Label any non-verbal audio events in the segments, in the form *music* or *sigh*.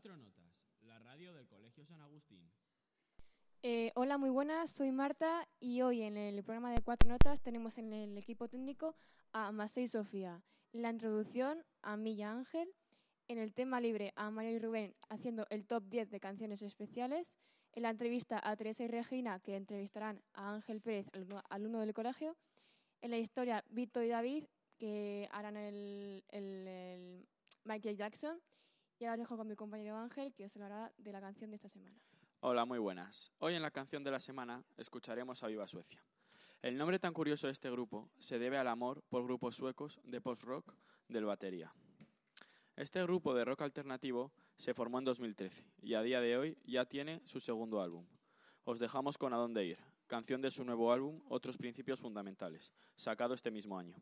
Cuatro Notas, la radio del Colegio San Agustín. Eh, hola, muy buenas, soy Marta y hoy en el programa de Cuatro Notas tenemos en el equipo técnico a Masei Sofía, en la introducción a Milla Ángel, en el tema libre a Mario y Rubén haciendo el top 10 de canciones especiales, en la entrevista a Teresa y Regina que entrevistarán a Ángel Pérez, alumno del colegio, en la historia Vito y David que harán el, el Michael Jackson y ahora dejo con mi compañero Ángel, que os hablará de la canción de esta semana. Hola, muy buenas. Hoy en la canción de la semana escucharemos a Viva Suecia. El nombre tan curioso de este grupo se debe al amor por grupos suecos de post-rock del batería. Este grupo de rock alternativo se formó en 2013 y a día de hoy ya tiene su segundo álbum. Os dejamos con A dónde ir, canción de su nuevo álbum Otros Principios Fundamentales, sacado este mismo año.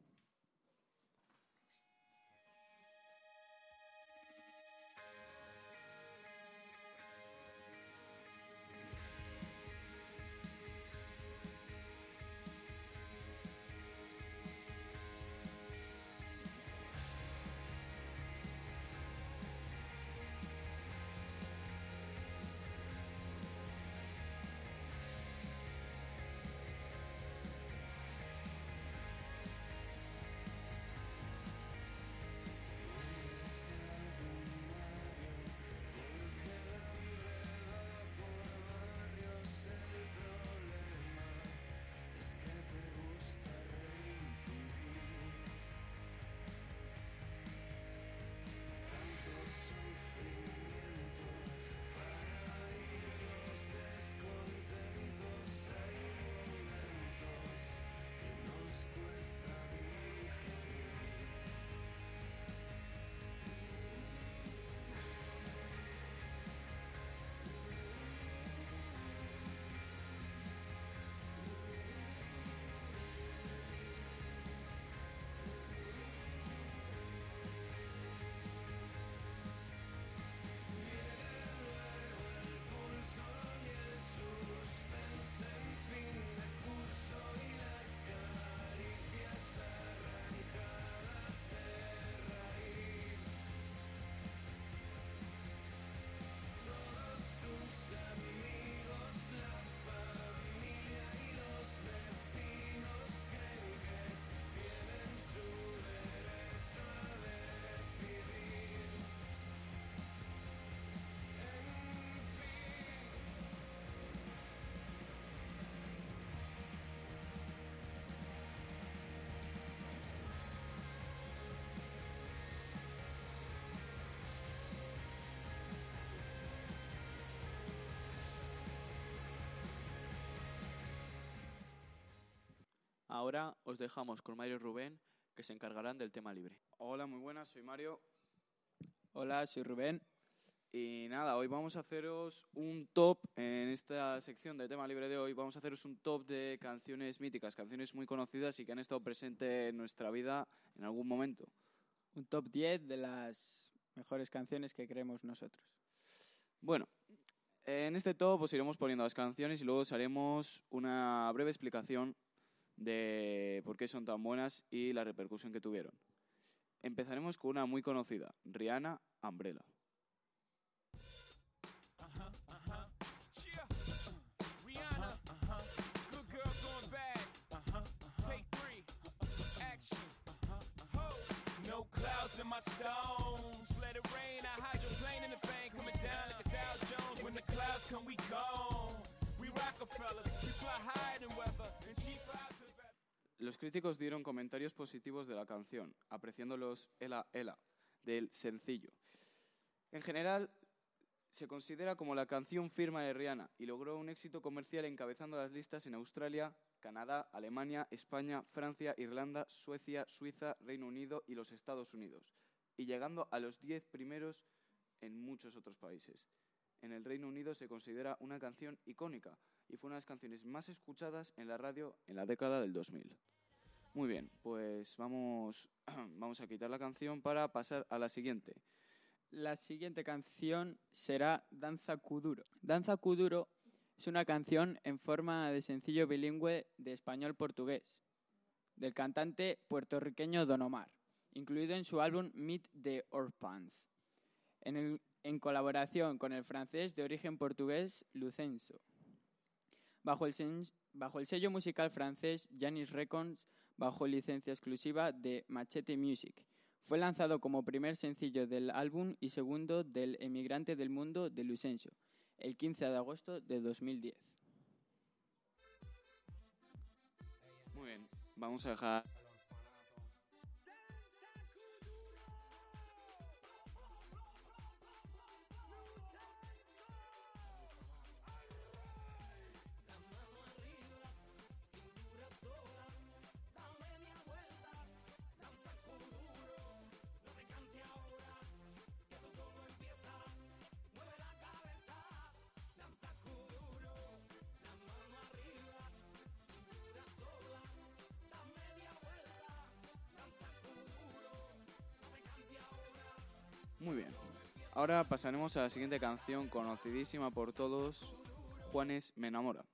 Ahora os dejamos con Mario y Rubén, que se encargarán del tema libre. Hola, muy buenas, soy Mario. Hola, soy Rubén. Y nada, hoy vamos a haceros un top, en esta sección de tema libre de hoy, vamos a haceros un top de canciones míticas, canciones muy conocidas y que han estado presentes en nuestra vida en algún momento. Un top 10 de las mejores canciones que creemos nosotros. Bueno, en este top os iremos poniendo las canciones y luego os haremos una breve explicación de por qué son tan buenas y la repercusión que tuvieron. Empezaremos con una muy conocida, Rihanna Umbrella. No clouds in my stones. Let it rain. I hydroplane in the bank. Coming down like a Dow Jones. When the clouds come, we gone. We Rockefeller. We fly higher than weather. And she flies los críticos dieron comentarios positivos de la canción, apreciándolos Ela Ela, del sencillo. En general, se considera como la canción firma de Rihanna y logró un éxito comercial encabezando las listas en Australia, Canadá, Alemania, España, Francia, Irlanda, Suecia, Suiza, Reino Unido y los Estados Unidos, y llegando a los diez primeros en muchos otros países. En el Reino Unido se considera una canción icónica, y fue una de las canciones más escuchadas en la radio en la década del 2000. Muy bien, pues vamos, *clears throat* vamos a quitar la canción para pasar a la siguiente. La siguiente canción será Danza Kuduro. Danza Kuduro es una canción en forma de sencillo bilingüe de español-portugués del cantante puertorriqueño Don Omar, incluido en su álbum Meet the Orphans. En en colaboración con el francés de origen portugués Lucenso. Bajo el, bajo el sello musical francés Janis Records, bajo licencia exclusiva de Machete Music. Fue lanzado como primer sencillo del álbum y segundo del Emigrante del Mundo de Lucenso, el 15 de agosto de 2010. Muy bien, vamos a dejar... Muy bien. Ahora pasaremos a la siguiente canción conocidísima por todos, Juanes Me enamora.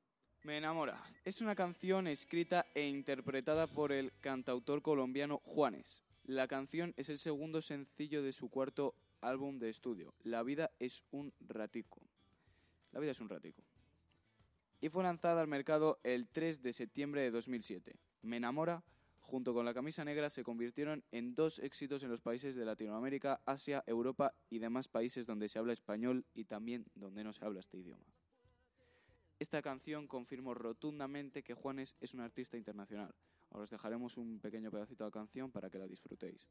Me enamora. Es una canción escrita e interpretada por el cantautor colombiano Juanes. La canción es el segundo sencillo de su cuarto álbum de estudio. La vida es un ratico. La vida es un ratico. Y fue lanzada al mercado el 3 de septiembre de 2007. Me enamora junto con la camisa negra se convirtieron en dos éxitos en los países de Latinoamérica, Asia, Europa y demás países donde se habla español y también donde no se habla este idioma. Esta canción confirmó rotundamente que Juanes es un artista internacional. Ahora os dejaremos un pequeño pedacito de canción para que la disfrutéis.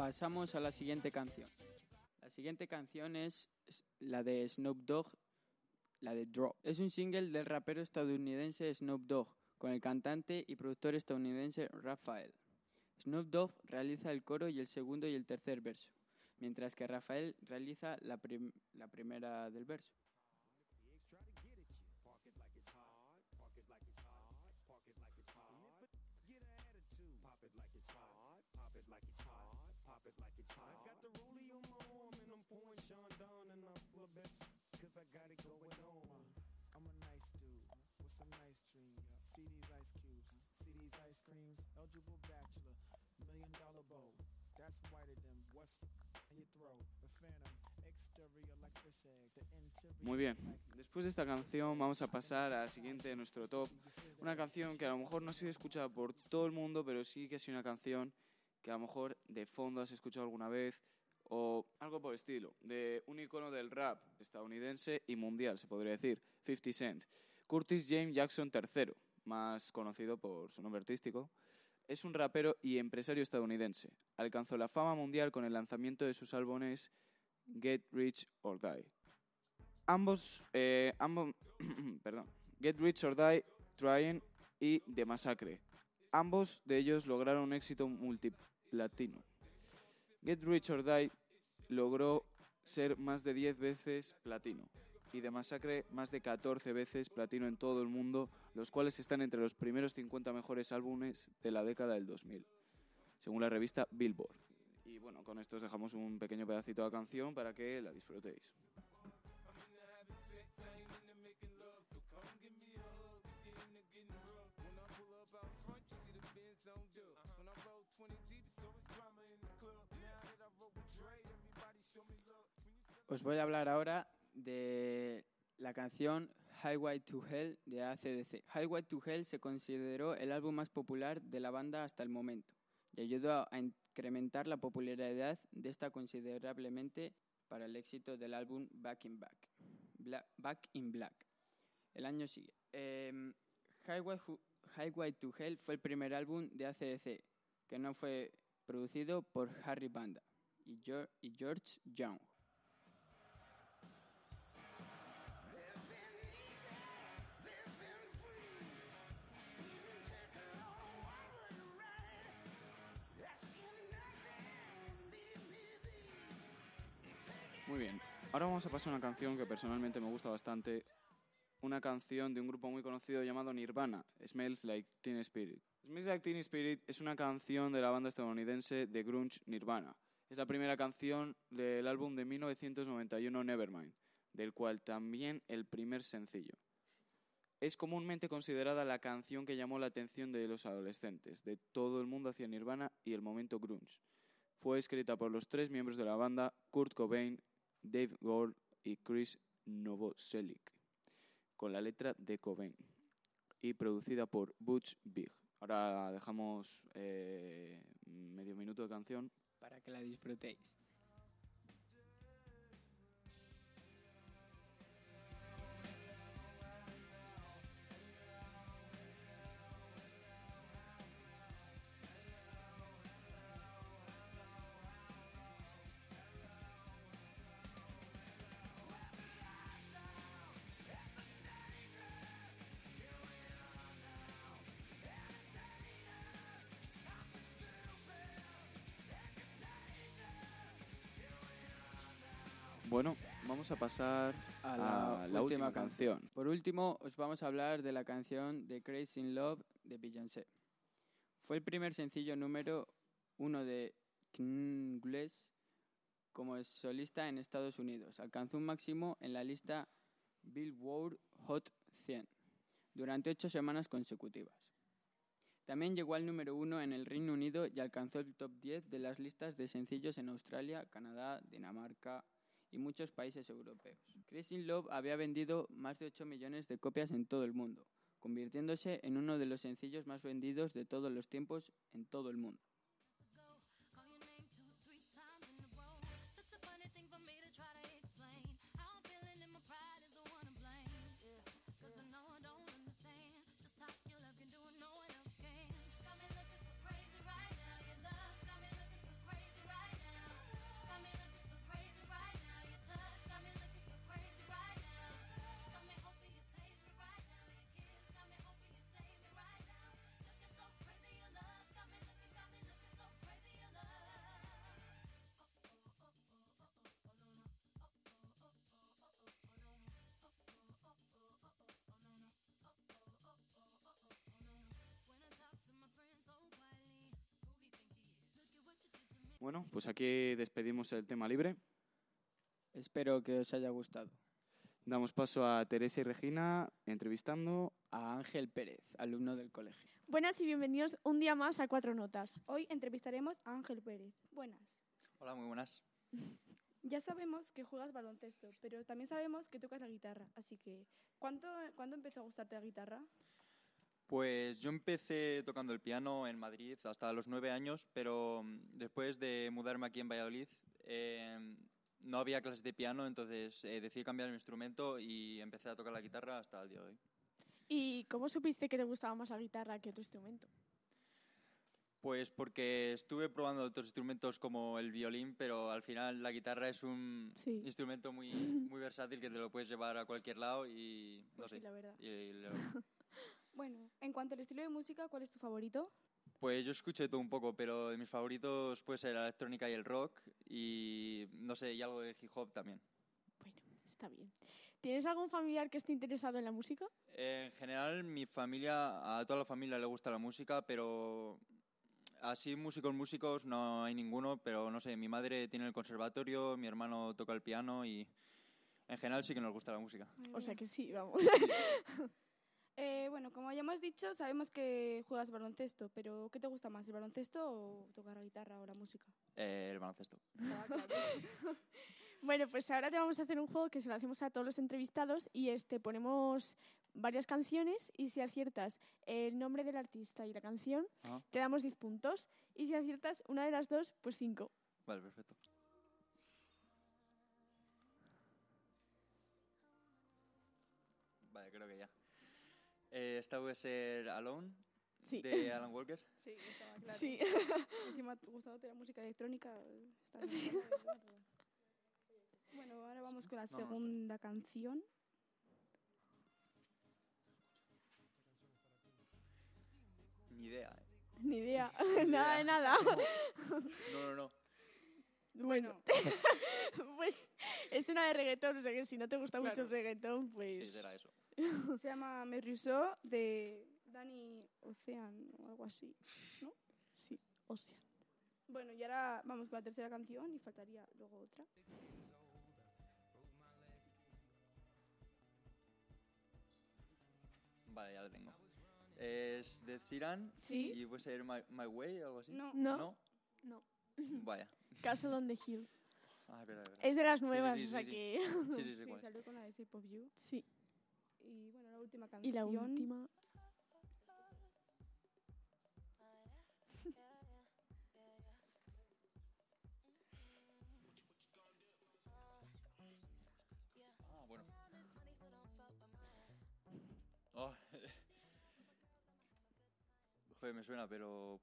Pasamos a la siguiente canción. La siguiente canción es la de Snoop Dogg, la de Drop. Es un single del rapero estadounidense Snoop Dogg con el cantante y productor estadounidense Rafael. Snoop Dogg realiza el coro y el segundo y el tercer verso, mientras que Rafael realiza la primera del verso. Nice dreams. See these ice cubes, see these ice creams. Eligible bachelor, million dollar bow. That's whiter than what's in your throat. The phantom, exterior like fish eggs, the interior. Muy bien, después de esta canción vamos a pasar a la siguiente de nuestro top. Una canción que a lo mejor no ha sido escuchada por todo el mundo, pero sí que ha sido una canción que a lo mejor de fondo has escuchado alguna vez o algo por el estilo, de un icono del rap estadounidense y mundial, se podría decir, 50 Cent. Curtis James Jackson III, más conocido por su nombre artístico, es un rapero y empresario estadounidense. Alcanzó la fama mundial con el lanzamiento de sus álbumes Get Rich or Die. Ambos, eh, ambos, *clears throat* perdón, Get Rich or Die, Trying y The Massacre. Ambos de ellos lograron un éxito multiplatino. Get Rich or Die logró ser más de 10 veces platino y The Massacre más de 14 veces platino en todo el mundo, los cuales están entre los primeros 50 mejores álbumes de la década del 2000, según la revista Billboard. Y bueno, con esto os dejamos un pequeño pedacito de canción para que la disfrutéis. Os voy a hablar ahora de la canción Highway to Hell de ACDC. Highway to Hell se consideró el álbum más popular de la banda hasta el momento y ayudó a incrementar la popularidad de esta considerablemente para el éxito del álbum Back in Black. Bla- Back in Black. El año sigue. Em, Highway, Highway to Hell fue el primer álbum de ACDC que no fue producido por Harry Banda y George Young. Bien. ahora vamos a pasar a una canción que personalmente me gusta bastante. Una canción de un grupo muy conocido llamado Nirvana, Smells Like Teen Spirit. Smells Like Teen Spirit es una canción de la banda estadounidense de grunge Nirvana. Es la primera canción del álbum de 1991 Nevermind, del cual también el primer sencillo. Es comúnmente considerada la canción que llamó la atención de los adolescentes, de todo el mundo hacia Nirvana y el momento grunge. Fue escrita por los tres miembros de la banda, Kurt Cobain, Dave Grohl y Chris Novoselic, con la letra de Cobain, y producida por Butch Big. Ahora dejamos eh, medio minuto de canción. Para que la disfrutéis. Vamos a pasar A a la, la, última, última canción. Por último, os vamos a hablar de la canción The Crazy in Love de Beyoncé. Fue el primer sencillo número uno de Knowles como solista en Estados Unidos. Alcanzó un máximo en la lista Billboard Hot 100 durante ocho semanas consecutivas. También llegó al número uno en el Reino Unido y alcanzó el top 10 de las listas de sencillos en Australia, Canadá, Dinamarca y muchos países europeos. Crazy in Love había vendido más de 8 millones de copias en todo el mundo, convirtiéndose en uno de los sencillos más vendidos de todos los tiempos en todo el mundo. Bueno, pues aquí despedimos el tema libre. Espero que os haya gustado. Damos paso a Teresa y Regina entrevistando. A Ángel Pérez, alumno del colegio. Buenas y bienvenidos un día más a Cuatro Notas. Hoy entrevistaremos a Ángel Pérez. Buenas. Hola, muy buenas. Ya sabemos que juegas baloncesto, pero también sabemos que tocas la guitarra. Así que, ¿cuándo, ¿cuándo empezó a gustarte la guitarra? Pues yo empecé tocando el piano en Madrid hasta los nueve años, pero mm, después de mudarme aquí en Valladolid eh, no había clases de piano, entonces eh, decidí cambiar mi instrumento y empecé a tocar la guitarra hasta el día de hoy. ¿Y cómo supiste que te gustaba más la guitarra que tu instrumento? Pues porque estuve probando otros instrumentos como el violín, pero al final la guitarra es un Sí. instrumento muy, muy versátil que te lo puedes llevar a cualquier lado y no Pues sé. sí, la verdad. y lo- Bueno, en cuanto al estilo de música, ¿cuál es tu favorito? Pues yo escuché todo un poco, pero de mis favoritos puede ser la electrónica y el rock y no sé, y algo de hip hop también. Bueno, está bien. ¿Tienes algún familiar que esté interesado en la música? En general, mi familia, a toda la familia le gusta la música, pero así músicos músicos no hay ninguno, pero no sé, mi madre tiene el conservatorio, mi hermano toca el piano y en general sí que nos gusta la música. O sea que sí, vamos. *laughs* Eh, bueno, como ya hemos dicho, sabemos que juegas baloncesto, pero ¿qué te gusta más, el baloncesto o tocar la guitarra o la música? Eh, el baloncesto. *laughs* Bueno, pues ahora te vamos a hacer un juego que se lo hacemos a todos los entrevistados y este ponemos varias canciones y si aciertas el nombre del artista y la canción, Ah. te damos 10 puntos y si aciertas una de las dos, pues 5. Vale, perfecto. Eh, esta puede ser Alone, Sí. de Alan Walker. *laughs* Sí, estaba claro. Sí. *laughs* Encima, *laughs* gustándote la música electrónica, está bien, ¿no? Bueno, ahora vamos con la no, segunda canción. Ni idea. eh. Ni idea. Ni nada de nada. No, no, no. Bueno, pues es una de reggaetón, o sea que si no te gusta mucho el reggaetón, Sí, pues... será eso. *laughs* Se llama Me Rousseau de Danny Ocean o algo así. Sí, hostia. Bueno, y ahora vamos con la tercera canción y faltaría luego otra. Vale, ya lo tengo. Es de Sheeran Sí. y puede ser My, My Way o algo así. No, No, ¿No? no. *laughs* Vaya. Castle on the Hill. Ah, espera, espera. Es de las sí, nuevas, sí, o sea sí. que... Sí, sí, *laughs* sí, sí, cuál es. salió con la de Shape of You. Sí. Y bueno, la última canción. Y la última... Ah, bueno. Oh. *laughs* Joder, me suena, pero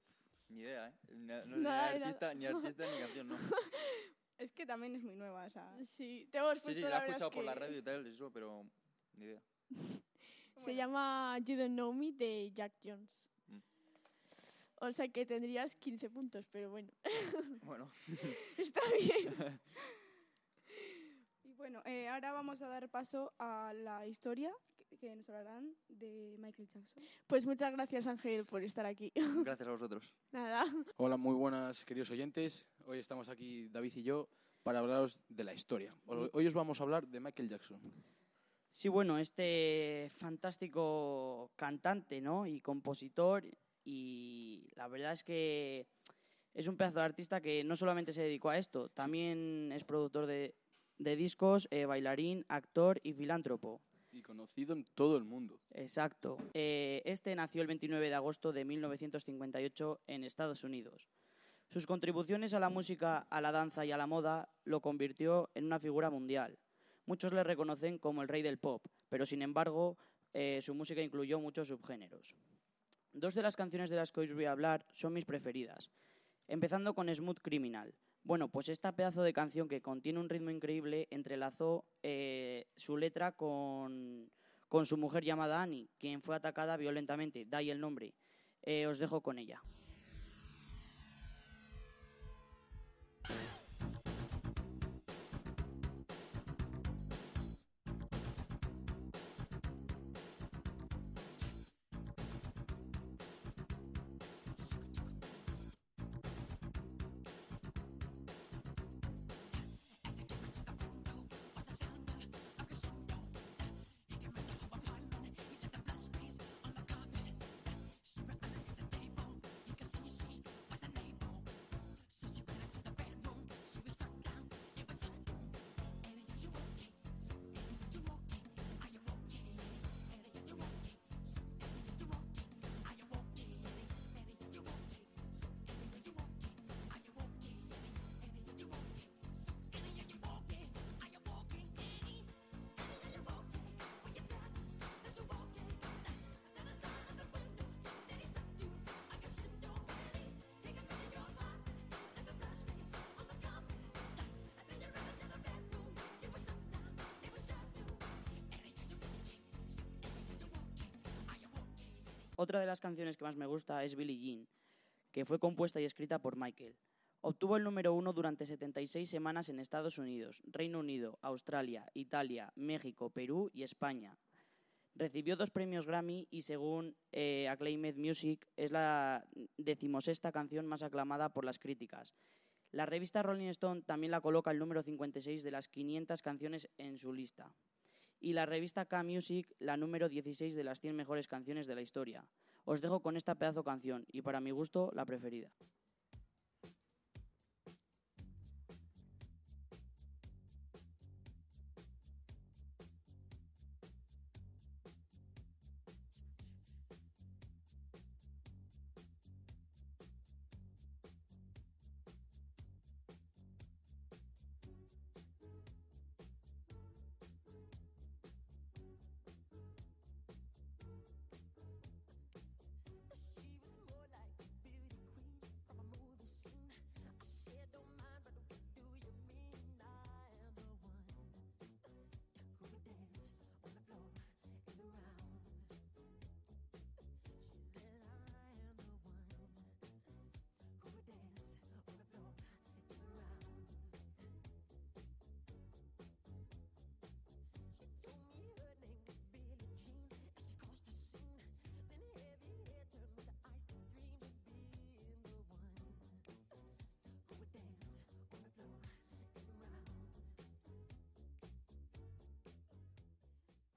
ni idea, ¿eh? Ni, no- artista, ni artista ni canción, no. *laughs* Es que también es muy nueva, o sea. Sí, te hemos Sí, puesto sí, la la he escuchado es por la radio y tal, eso, pero ni idea. *laughs* Se llama You Don't Know Me de Jack Jones. Mm. O sea que tendrías 15 puntos, pero bueno, *laughs* Bueno, *laughs* está bien. Y bueno, eh, ahora vamos a dar paso a la historia que, que nos hablarán de Michael Jackson. Pues muchas gracias Ángel por estar aquí. gracias a vosotros. Nada. Hola, muy buenas, queridos oyentes. Hoy estamos aquí, David y yo, para hablaros de la historia. Hoy hoy os vamos a hablar de Michael Jackson. Sí, bueno, este fantástico cantante, ¿no? Y compositor. Y la verdad es que es un pedazo de artista que no solamente se dedicó a esto, también es productor de, de discos, eh, bailarín, actor y filántropo. Y conocido en todo el mundo. Exacto. Eh, este nació el 29 de agosto de 1958 en Estados Unidos. Sus contribuciones a la música, a la danza y a la moda lo convirtió en una figura mundial. Muchos le reconocen como el rey del pop, pero sin embargo eh, su música incluyó muchos subgéneros. Dos de las canciones de las que hoy os voy a hablar son mis preferidas, empezando con Smooth Criminal. Bueno, pues esta pedazo de canción que contiene un ritmo increíble entrelazó eh, su letra con, con su mujer llamada Annie, quien fue atacada violentamente. Da ahí el nombre. Eh, os dejo con ella. Otra de las canciones que más me gusta es Billie Jean, que fue compuesta y escrita por Michael. Obtuvo el número uno durante 76 semanas en Estados Unidos, Reino Unido, Australia, Italia, México, Perú y España. Recibió dos premios Grammy y según eh, Acclaimed Music es la decimosexta canción más aclamada por las críticas. La revista Rolling Stone también la coloca el número 56 de las 500 canciones en su lista. Y la revista K-Music la número 16 de las 100 mejores canciones de la historia. Os dejo con esta pedazo canción y para mi gusto la preferida.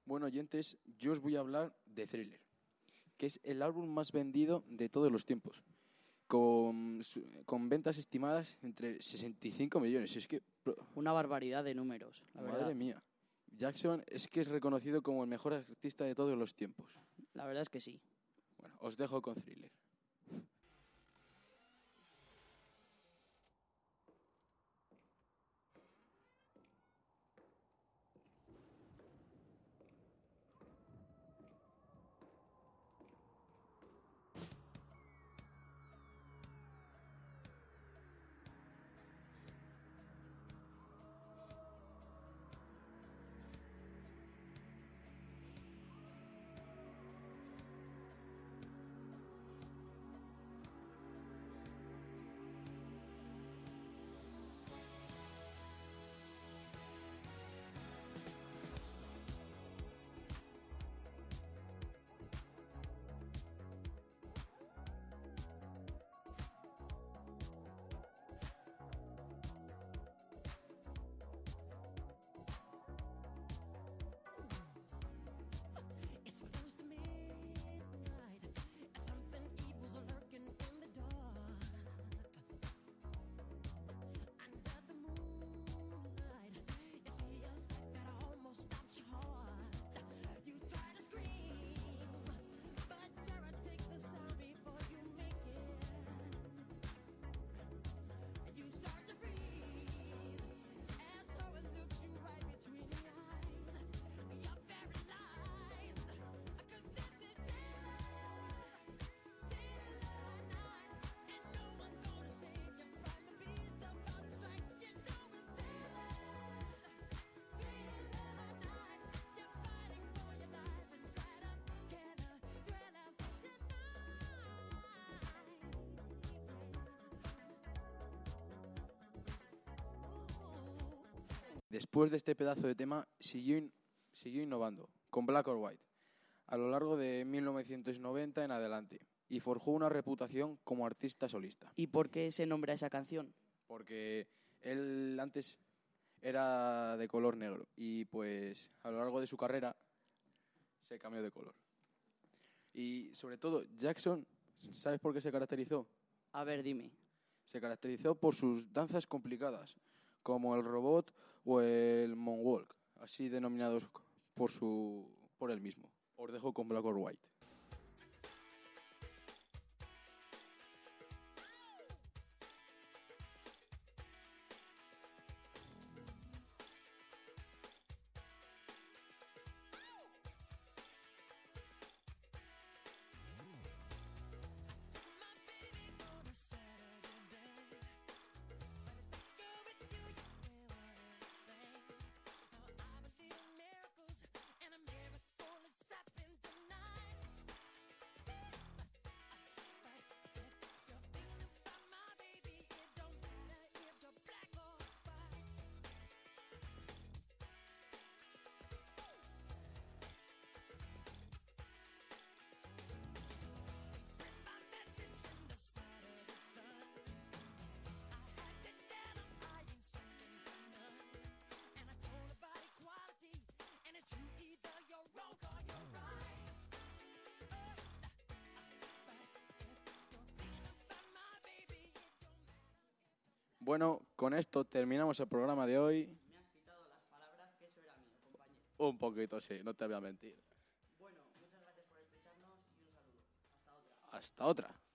Bueno, oyentes, yo os voy a hablar de Thriller, que es el álbum más vendido de todos los tiempos, con, ventas estimadas entre 65 millones. Es que, Una barbaridad de números, la madre verdad. mía, Jackson es que es reconocido como el mejor artista de todos los tiempos. La verdad es que sí. Bueno, os dejo con Thriller. Después de este pedazo de tema, siguió, in- siguió innovando con Black or White a lo largo de 1990 en adelante y forjó una reputación como artista solista. ¿Y por qué se nombra esa canción? Porque él antes era de color negro y pues a lo largo de su carrera se cambió de color. Y sobre todo, Jackson, ¿sabes por qué se caracterizó? A ver, dime. Se caracterizó por sus danzas complicadas, como el robot o el moonwalk, así denominados por, su, por él mismo. Os dejo con Black or White. Bueno, con esto terminamos el programa de hoy. Me has quitado las palabras que eso era mío, compañero. Un poquito, sí, no te voy a mentir. Bueno, muchas gracias por escucharnos y un saludo. Hasta otra. Hasta otra.